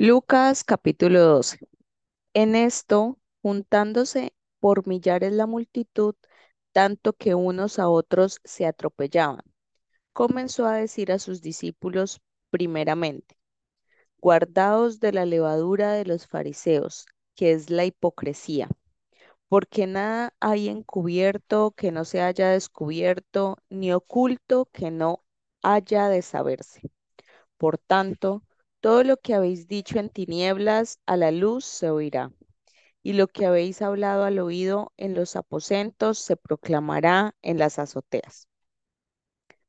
Lucas capítulo 12. En esto, juntándose por millares la multitud, tanto que unos a otros se atropellaban, comenzó a decir a sus discípulos primeramente, guardaos de la levadura de los fariseos, que es la hipocresía, porque nada hay encubierto que no se haya descubierto, ni oculto que no haya de saberse. Por tanto, todo lo que habéis dicho en tinieblas, a la luz se oirá, y lo que habéis hablado al oído en los aposentos se proclamará en las azoteas.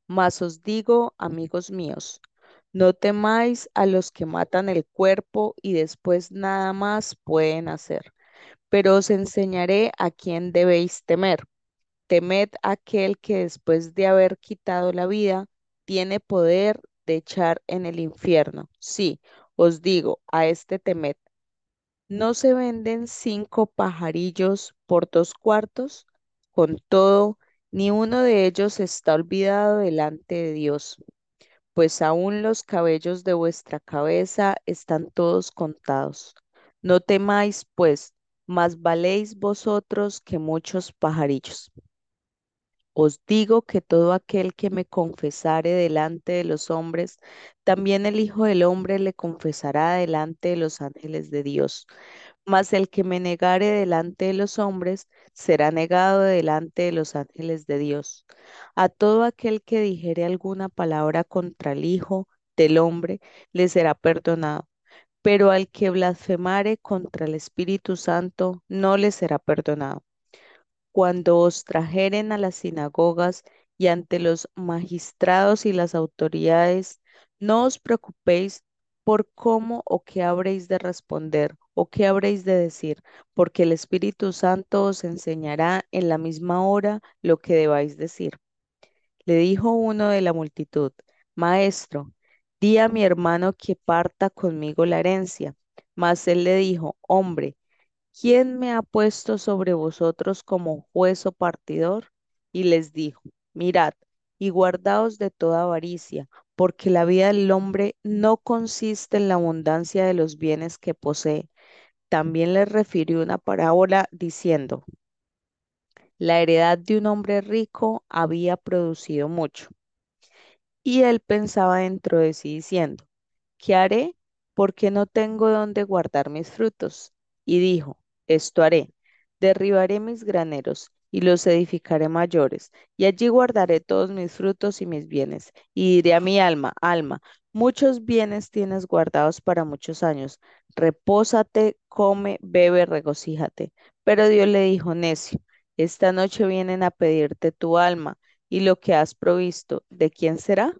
Mas os digo, amigos míos, no temáis a los que matan el cuerpo y después nada más pueden hacer, pero os enseñaré a quién debéis temer. Temed aquel que después de haber quitado la vida, tiene poder de echar en el infierno. Sí, os digo, a este temed. ¿No se venden cinco pajarillos por dos cuartos? Con todo, ni uno de ellos está olvidado delante de Dios, pues aún los cabellos de vuestra cabeza están todos contados. No temáis, pues, más valéis vosotros que muchos pajarillos. Os digo que todo aquel que me confesare delante de los hombres, también el Hijo del Hombre le confesará delante de los ángeles de Dios. Mas el que me negare delante de los hombres, será negado delante de los ángeles de Dios. A todo aquel que dijere alguna palabra contra el Hijo del Hombre, le será perdonado. Pero al que blasfemare contra el Espíritu Santo, no le será perdonado cuando os trajeren a las sinagogas y ante los magistrados y las autoridades, no os preocupéis por cómo o qué habréis de responder o qué habréis de decir, porque el Espíritu Santo os enseñará en la misma hora lo que debáis decir. Le dijo uno de la multitud, Maestro, di a mi hermano que parta conmigo la herencia. Mas él le dijo, Hombre, ¿quién me ha puesto sobre vosotros como juez o partidor? Y les dijo, mirad y guardaos de toda avaricia, porque la vida del hombre no consiste en la abundancia de los bienes que posee. También les refirió una parábola diciendo, la heredad de un hombre rico había producido mucho. Y él pensaba dentro de sí diciendo, ¿qué haré? Porque no tengo dónde guardar mis frutos. Y dijo, esto haré, derribaré mis graneros y los edificaré mayores, y allí guardaré todos mis frutos y mis bienes. Y diré a mi alma, alma, muchos bienes tienes guardados para muchos años. Repósate, come, bebe, regocíjate. Pero Dios le dijo, necio, esta noche vienen a pedirte tu alma, y lo que has provisto, ¿de quién será?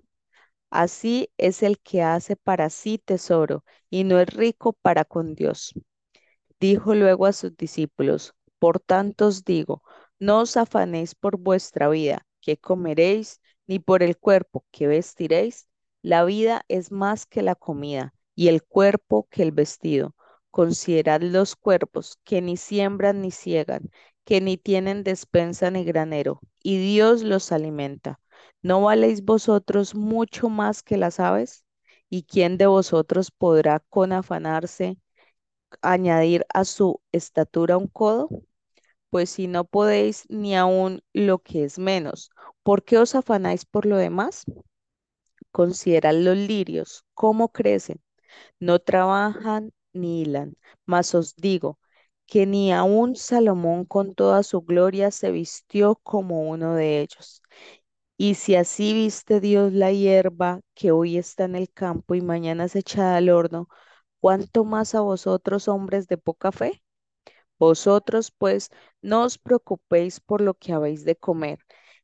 Así es el que hace para sí tesoro y no es rico para con Dios. Dijo luego a sus discípulos, Por tanto os digo, no os afanéis por vuestra vida, que comeréis, ni por el cuerpo que vestiréis. La vida es más que la comida, y el cuerpo que el vestido. Considerad los cuerpos, que ni siembran ni ciegan, que ni tienen despensa ni granero, y Dios los alimenta. ¿No valéis vosotros mucho más que las aves? ¿Y quién de vosotros podrá con afanarse añadir a su estatura un codo? Pues si no podéis ni aun lo que es menos, ¿por qué os afanáis por lo demás? Considerad los lirios, cómo crecen, no trabajan ni hilan, mas os digo que ni aun Salomón con toda su gloria se vistió como uno de ellos. Y si así viste Dios la hierba que hoy está en el campo y mañana es echada al horno, ¿cuánto más a vosotros, hombres de poca fe? Vosotros, pues, no os preocupéis por lo que habéis de comer,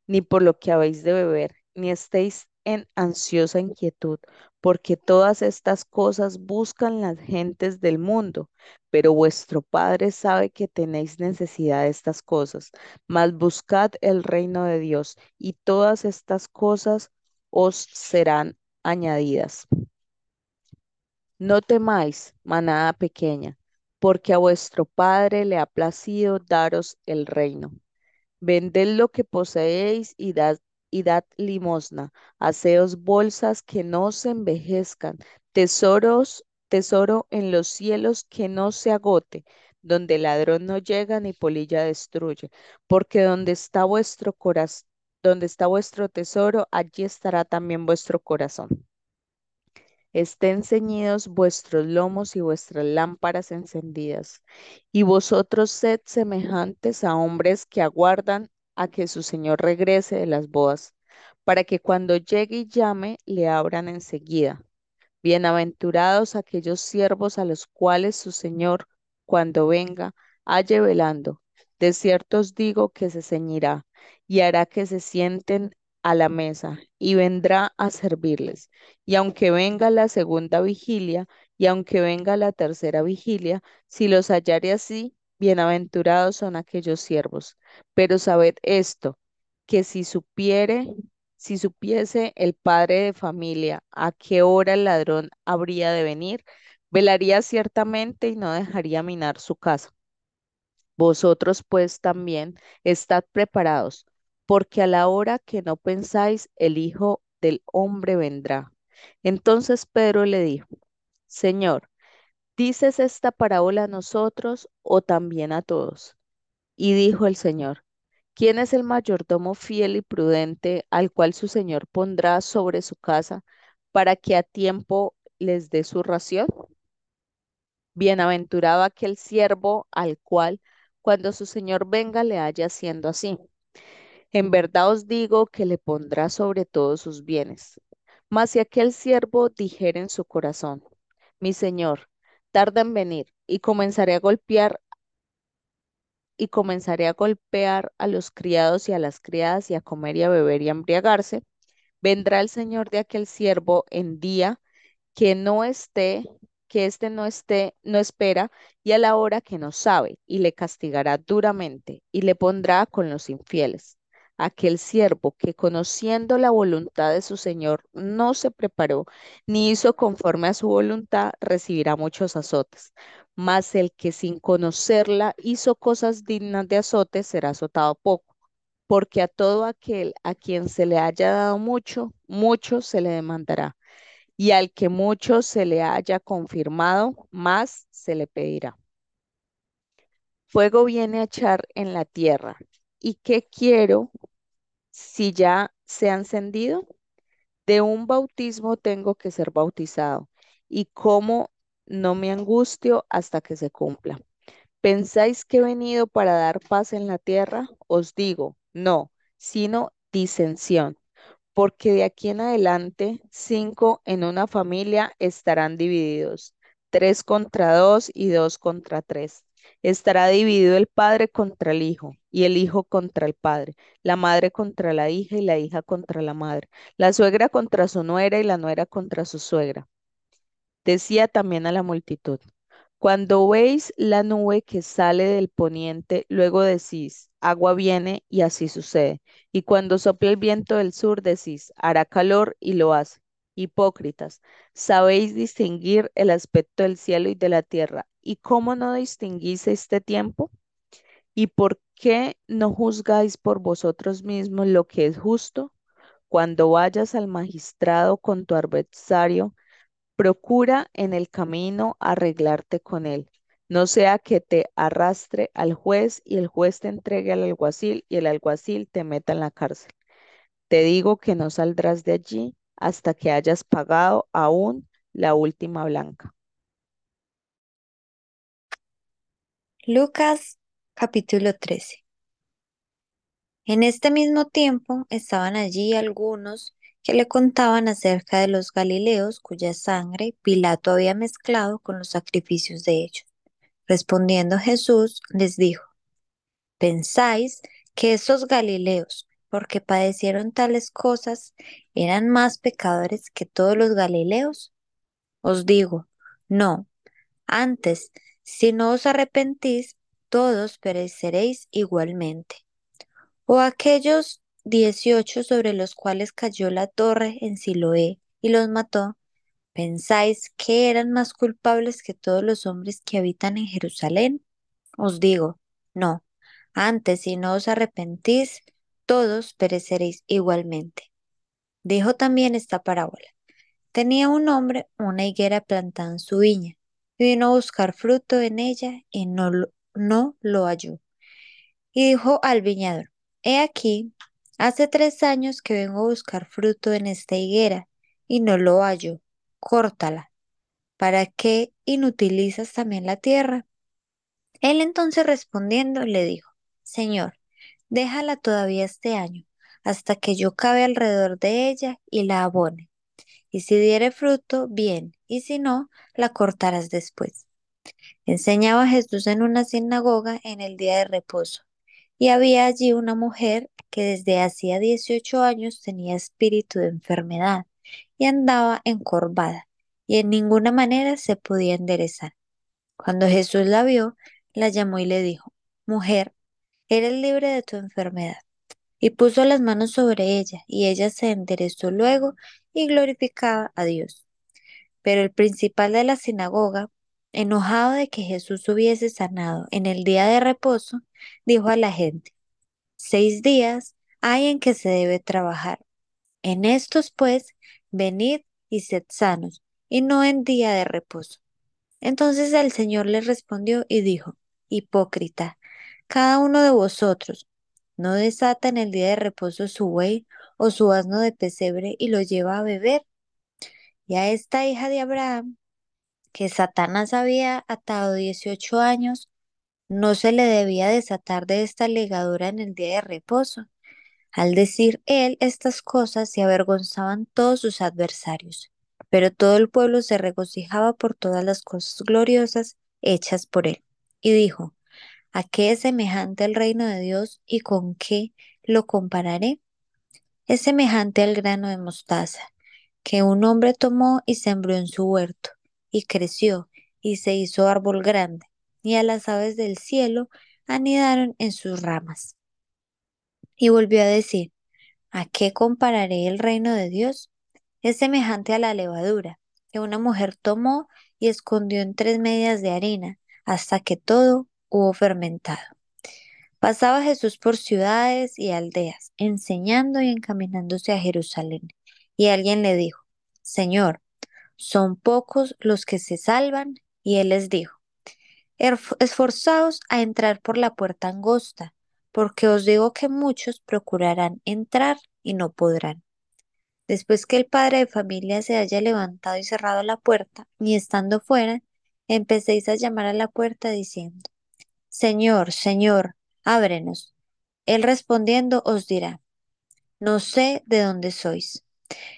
ni por lo que habéis de beber, ni estéis en ansiosa inquietud, porque todas estas cosas buscan las gentes del mundo, pero vuestro Padre sabe que tenéis necesidad de estas cosas. Mas buscad el reino de Dios, y todas estas cosas os serán añadidas. No temáis, manada pequeña, porque a vuestro Padre le ha placido daros el reino. Vended lo que poseéis y dad, limosna. Haceos bolsas que no se envejezcan, tesoros tesoro en los cielos que no se agote, donde ladrón no llega ni polilla destruye, porque donde está vuestro corazón, donde está vuestro tesoro, allí estará también vuestro corazón. Estén ceñidos vuestros lomos y vuestras lámparas encendidas, y vosotros sed semejantes a hombres que aguardan a que su Señor regrese de las bodas, para que cuando llegue y llame, le abran enseguida. Bienaventurados aquellos siervos a los cuales su Señor, cuando venga, halle velando. De cierto os digo que se ceñirá y hará que se sienten a la mesa y vendrá a servirles. Y aunque venga la segunda vigilia y aunque venga la tercera vigilia, si los hallare así, bienaventurados son aquellos siervos. Pero sabed esto, que si supiere si supiese el padre de familia a qué hora el ladrón habría de venir, velaría ciertamente y no dejaría minar su casa. Vosotros pues también estad preparados, porque a la hora que no pensáis, el Hijo del Hombre vendrá. Entonces Pedro le dijo, Señor, ¿dices esta parábola a nosotros o también a todos? Y dijo el Señor, ¿Quién es el mayordomo fiel y prudente al cual su señor pondrá sobre su casa para que a tiempo les dé su ración? Bienaventurado aquel siervo al cual cuando su señor venga le haya haciendo así. En verdad os digo que le pondrá sobre todos sus bienes. Mas si aquel siervo dijera en su corazón, mi señor, tarda en venir, y comenzaré a golpear y comenzaré a golpear a los criados y a las criadas y a comer y a beber y a embriagarse, vendrá el señor de aquel siervo en día que no esté, que éste no esté, no espera, y a la hora que no sabe, y le castigará duramente, y le pondrá con los infieles. Aquel siervo que conociendo la voluntad de su señor no se preparó, ni hizo conforme a su voluntad, recibirá muchos azotes mas el que sin conocerla hizo cosas dignas de azote será azotado poco, porque a todo aquel a quien se le haya dado mucho, mucho se le demandará, y al que mucho se le haya confirmado, más se le pedirá. Fuego viene a echar en la tierra. ¿Y qué quiero si ya se ha encendido? De un bautismo tengo que ser bautizado. ¿Y cómo no me angustio hasta que se cumpla. ¿Pensáis que he venido para dar paz en la tierra? Os digo, no, sino disensión, porque de aquí en adelante cinco en una familia estarán divididos, tres contra dos y dos contra tres. Estará dividido el padre contra el hijo y el hijo contra el padre, la madre contra la hija y la hija contra la madre, la suegra contra su nuera y la nuera contra su suegra Decía también a la multitud, cuando veis la nube que sale del poniente, luego decís, agua viene y así sucede. Y cuando sopla el viento del sur, decís, hará calor y lo hace. Hipócritas, sabéis distinguir el aspecto del cielo y de la tierra. ¿Y cómo no distinguís este tiempo? ¿Y por qué no juzgáis por vosotros mismos lo que es justo? Cuando vayas al magistrado con tu adversario, Procura en el camino arreglarte con él, no sea que te arrastre al juez y el juez te entregue al alguacil y el alguacil te meta en la cárcel. Te digo que no saldrás de allí hasta que hayas pagado aún la última blanca. Lucas capítulo 13 En este mismo tiempo estaban allí algunos que le contaban acerca de los Galileos cuya sangre Pilato había mezclado con los sacrificios de ellos. Respondiendo Jesús les dijo, ¿pensáis que esos Galileos, porque padecieron tales cosas, eran más pecadores que todos los Galileos? Os digo, no, antes, si no os arrepentís, todos pereceréis igualmente. O aquellos dieciocho sobre los cuales cayó la torre en Siloé y los mató, ¿pensáis que eran más culpables que todos los hombres que habitan en Jerusalén? Os digo, no, antes si no os arrepentís, todos pereceréis igualmente. Dijo también esta parábola. Tenía un hombre una higuera plantada en su viña, y vino a buscar fruto en ella y no lo, no lo halló. Y dijo al viñador, He aquí, hace tres años que vengo a buscar fruto en esta higuera, y no lo hallo. Córtala. ¿Para qué inutilizas también la tierra? Él entonces respondiendo le dijo, Señor, déjala todavía este año, hasta que yo cabe alrededor de ella y la abone. Y si diere fruto, bien, y si no, la cortarás después. Enseñaba Jesús en una sinagoga en el día de reposo, y había allí una mujer que desde hacía 18 años tenía espíritu de enfermedad y andaba encorvada, y en ninguna manera se podía enderezar. Cuando Jesús la vio, la llamó y le dijo, Mujer, eres libre de tu enfermedad. Y puso las manos sobre ella, y ella se enderezó luego y glorificaba a Dios. Pero el principal de la sinagoga, enojado de que Jesús hubiese sanado en el día de reposo, dijo a la gente, Seis días hay en que se debe trabajar. En estos, pues, venid y sed sanos, y no en día de reposo. Entonces el Señor les respondió y dijo, Hipócrita, cada uno de vosotros no desata en el día de reposo su buey o su asno de pesebre y lo lleva a beber. Y a esta hija de Abraham, que Satanás había atado 18 años, no se le debía desatar de esta ligadura en el día de reposo. Al decir él estas cosas se avergonzaban todos sus adversarios, pero todo el pueblo se regocijaba por todas las cosas gloriosas hechas por él. Y dijo, ¿A qué es semejante el reino de Dios y con qué lo compararé? Es semejante al grano de mostaza, que un hombre tomó y sembró en su huerto, y creció, y se hizo árbol grande, y a las aves del cielo anidaron en sus ramas. Y volvió a decir, ¿a qué compararé el reino de Dios? Es semejante a la levadura, que una mujer tomó y escondió en tres medias de harina, hasta que todo hubo fermentado. Pasaba Jesús por ciudades y aldeas, enseñando y encaminándose a Jerusalén. Y alguien le dijo, Señor, ¿son pocos los que se salvan? Y él les dijo, esforzaos a entrar por la puerta angosta, porque os digo que muchos procurarán entrar y no podrán. Después que el padre de familia se haya levantado y cerrado la puerta, y estando fuera, empecéis a llamar a la puerta diciendo, Señor, Señor, ábrenos. Él respondiendo os dirá, no sé de dónde sois.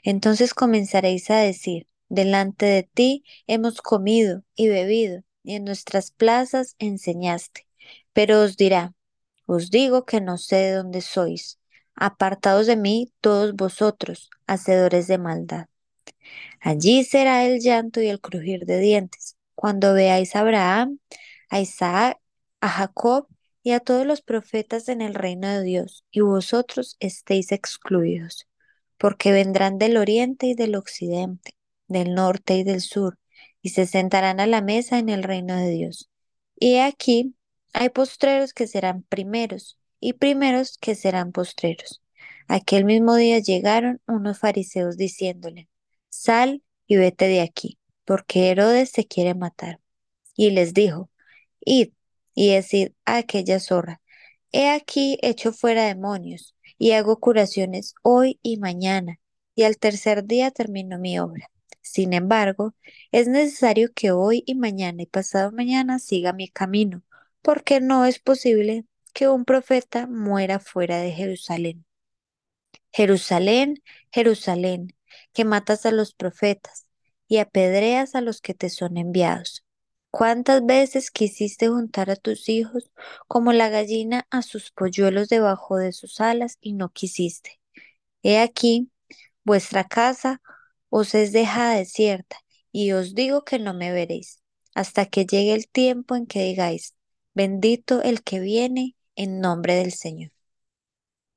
Entonces comenzaréis a decir, delante de ti hemos comido y bebido, y en nuestras plazas enseñaste. Pero os dirá, os digo que no sé de dónde sois. Apartados de mí todos vosotros, hacedores de maldad. Allí será el llanto y el crujir de dientes, cuando veáis a Abraham, a Isaac a Jacob y a todos los profetas en el reino de Dios, y vosotros estéis excluidos, porque vendrán del oriente y del occidente, del norte y del sur, y se sentarán a la mesa en el reino de Dios. Y aquí hay postreros que serán primeros, y primeros que serán postreros. Aquel mismo día llegaron unos fariseos diciéndole, Sal y vete de aquí, porque Herodes se quiere matar. Y les dijo, Id y decir a aquella zorra, he aquí hecho fuera demonios y hago curaciones hoy y mañana, y al tercer día termino mi obra. Sin embargo, es necesario que hoy y mañana y pasado mañana siga mi camino, porque no es posible que un profeta muera fuera de Jerusalén. Jerusalén, Jerusalén, que matas a los profetas y apedreas a los que te son enviados. ¿Cuántas veces quisiste juntar a tus hijos como la gallina a sus polluelos debajo de sus alas y no quisiste? He aquí, vuestra casa os es dejada desierta, y os digo que no me veréis, hasta que llegue el tiempo en que digáis, bendito el que viene en nombre del Señor.